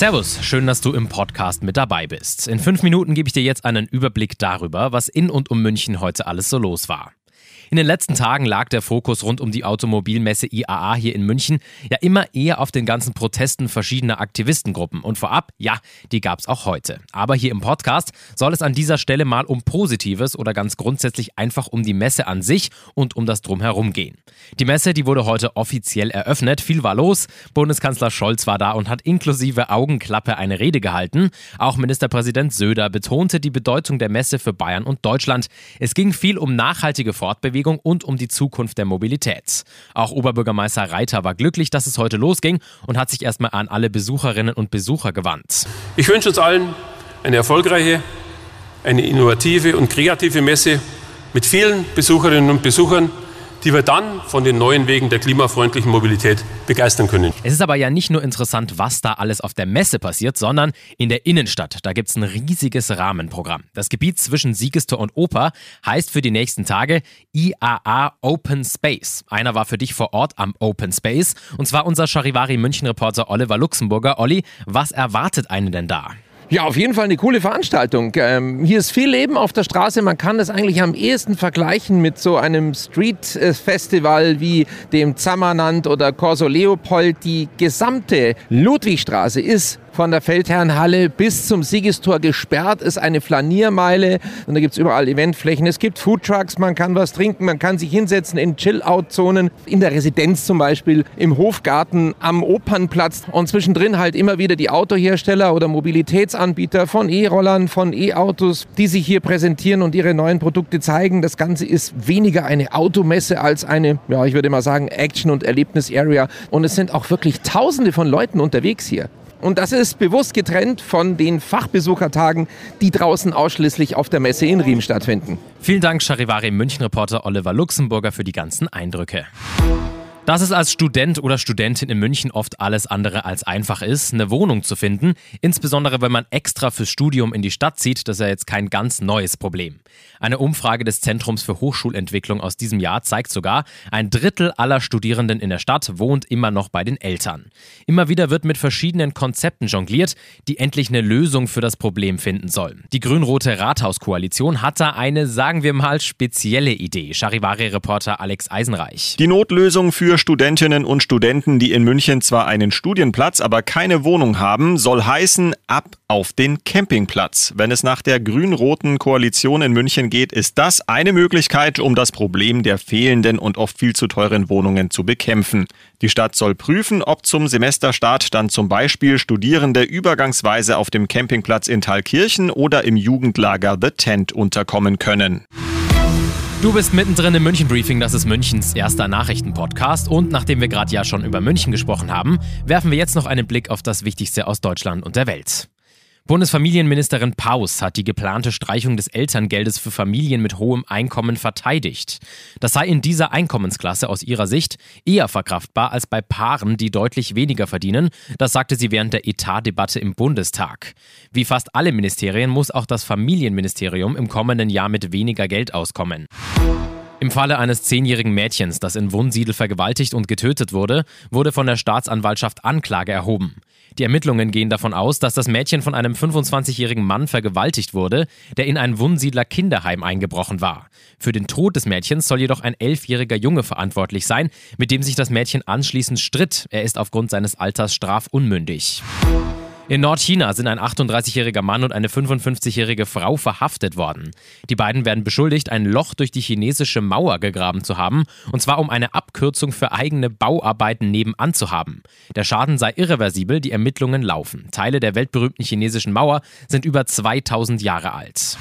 Servus, schön, dass du im Podcast mit dabei bist. In fünf Minuten gebe ich dir jetzt einen Überblick darüber, was in und um München heute alles so los war. In den letzten Tagen lag der Fokus rund um die Automobilmesse IAA hier in München ja immer eher auf den ganzen Protesten verschiedener Aktivistengruppen. Und vorab, ja, die gab es auch heute. Aber hier im Podcast soll es an dieser Stelle mal um Positives oder ganz grundsätzlich einfach um die Messe an sich und um das Drumherum gehen. Die Messe, die wurde heute offiziell eröffnet. Viel war los. Bundeskanzler Scholz war da und hat inklusive Augenklappe eine Rede gehalten. Auch Ministerpräsident Söder betonte die Bedeutung der Messe für Bayern und Deutschland. Es ging viel um nachhaltige Fortbewegung Bewegung und um die Zukunft der Mobilität. Auch Oberbürgermeister Reiter war glücklich, dass es heute losging und hat sich erstmal an alle Besucherinnen und Besucher gewandt. Ich wünsche uns allen eine erfolgreiche, eine innovative und kreative Messe mit vielen Besucherinnen und Besuchern, die wir dann von den neuen Wegen der klimafreundlichen Mobilität begeistern können. Es ist aber ja nicht nur interessant, was da alles auf der Messe passiert, sondern in der Innenstadt. Da gibt es ein riesiges Rahmenprogramm. Das Gebiet zwischen Siegestor und Oper heißt für die nächsten Tage IAA Open Space. Einer war für dich vor Ort am Open Space und zwar unser Charivari München Reporter Oliver Luxemburger. Olli, was erwartet einen denn da? Ja, auf jeden Fall eine coole Veranstaltung. Ähm, hier ist viel Leben auf der Straße. Man kann das eigentlich am ehesten vergleichen mit so einem Street-Festival wie dem Zammerland oder Corso Leopold. Die gesamte Ludwigstraße ist von der Feldherrnhalle bis zum Siegestor gesperrt, ist eine Flaniermeile und da gibt es überall Eventflächen. Es gibt Foodtrucks, man kann was trinken, man kann sich hinsetzen in Chill-Out-Zonen, in der Residenz zum Beispiel, im Hofgarten, am Opernplatz und zwischendrin halt immer wieder die Autohersteller oder Mobilitätsanbieter von E-Rollern, von E-Autos, die sich hier präsentieren und ihre neuen Produkte zeigen. Das Ganze ist weniger eine Automesse als eine, ja, ich würde mal sagen, Action- und Erlebnis-Area und es sind auch wirklich Tausende von Leuten unterwegs hier. Und das ist bewusst getrennt von den Fachbesuchertagen, die draußen ausschließlich auf der Messe in Riem stattfinden. Vielen Dank, Charivari München-Reporter Oliver Luxemburger, für die ganzen Eindrücke. Dass es als Student oder Studentin in München oft alles andere als einfach ist, eine Wohnung zu finden, insbesondere wenn man extra fürs Studium in die Stadt zieht, das ist ja jetzt kein ganz neues Problem. Eine Umfrage des Zentrums für Hochschulentwicklung aus diesem Jahr zeigt sogar, ein Drittel aller Studierenden in der Stadt wohnt immer noch bei den Eltern. Immer wieder wird mit verschiedenen Konzepten jongliert, die endlich eine Lösung für das Problem finden sollen. Die grün-rote Rathauskoalition hat da eine, sagen wir mal, spezielle Idee. Charivari-Reporter Alex Eisenreich. Die Notlösung für Studentinnen und Studenten, die in München zwar einen Studienplatz, aber keine Wohnung haben, soll heißen ab auf den Campingplatz. Wenn es nach der grün-roten Koalition in München geht, ist das eine Möglichkeit, um das Problem der fehlenden und oft viel zu teuren Wohnungen zu bekämpfen. Die Stadt soll prüfen, ob zum Semesterstart dann zum Beispiel Studierende übergangsweise auf dem Campingplatz in Thalkirchen oder im Jugendlager The Tent unterkommen können. Du bist mittendrin im München Briefing, das ist Münchens erster Nachrichtenpodcast. Und nachdem wir gerade ja schon über München gesprochen haben, werfen wir jetzt noch einen Blick auf das Wichtigste aus Deutschland und der Welt. Bundesfamilienministerin Paus hat die geplante Streichung des Elterngeldes für Familien mit hohem Einkommen verteidigt. Das sei in dieser Einkommensklasse aus ihrer Sicht eher verkraftbar als bei Paaren, die deutlich weniger verdienen. Das sagte sie während der Etatdebatte im Bundestag. Wie fast alle Ministerien muss auch das Familienministerium im kommenden Jahr mit weniger Geld auskommen. Im Falle eines zehnjährigen Mädchens, das in Wunsiedel vergewaltigt und getötet wurde, wurde von der Staatsanwaltschaft Anklage erhoben. Die Ermittlungen gehen davon aus, dass das Mädchen von einem 25-jährigen Mann vergewaltigt wurde, der in ein Wunsiedler Kinderheim eingebrochen war. Für den Tod des Mädchens soll jedoch ein elfjähriger Junge verantwortlich sein, mit dem sich das Mädchen anschließend stritt. Er ist aufgrund seines Alters strafunmündig. In Nordchina sind ein 38-jähriger Mann und eine 55-jährige Frau verhaftet worden. Die beiden werden beschuldigt, ein Loch durch die chinesische Mauer gegraben zu haben, und zwar um eine Abkürzung für eigene Bauarbeiten nebenan zu haben. Der Schaden sei irreversibel, die Ermittlungen laufen. Teile der weltberühmten chinesischen Mauer sind über 2000 Jahre alt.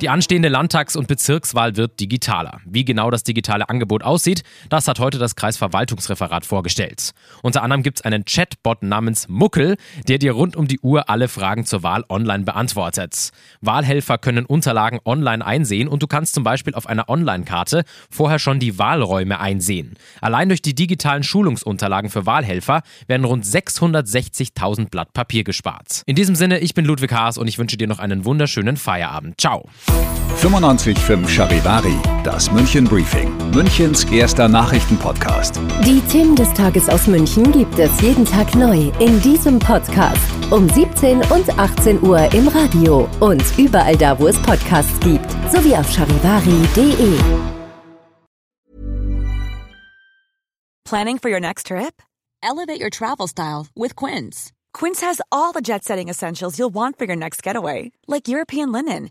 Die anstehende Landtags- und Bezirkswahl wird digitaler. Wie genau das digitale Angebot aussieht, das hat heute das Kreisverwaltungsreferat vorgestellt. Unter anderem gibt es einen Chatbot namens Muckel, der dir rund um die Uhr alle Fragen zur Wahl online beantwortet. Wahlhelfer können Unterlagen online einsehen und du kannst zum Beispiel auf einer Online-Karte vorher schon die Wahlräume einsehen. Allein durch die digitalen Schulungsunterlagen für Wahlhelfer werden rund 660.000 Blatt Papier gespart. In diesem Sinne, ich bin Ludwig Haas und ich wünsche dir noch einen wunderschönen Feierabend. Ciao. 95.5 Charivari, das München Briefing, Münchens erster Nachrichtenpodcast. Die Themen des Tages aus München gibt es jeden Tag neu in diesem Podcast. Um 17 und 18 Uhr im Radio und überall da, wo es Podcasts gibt, sowie auf charivari.de. Planning for your next trip? Elevate your travel style with Quince. Quince has all the jet setting essentials you'll want for your next getaway, like European linen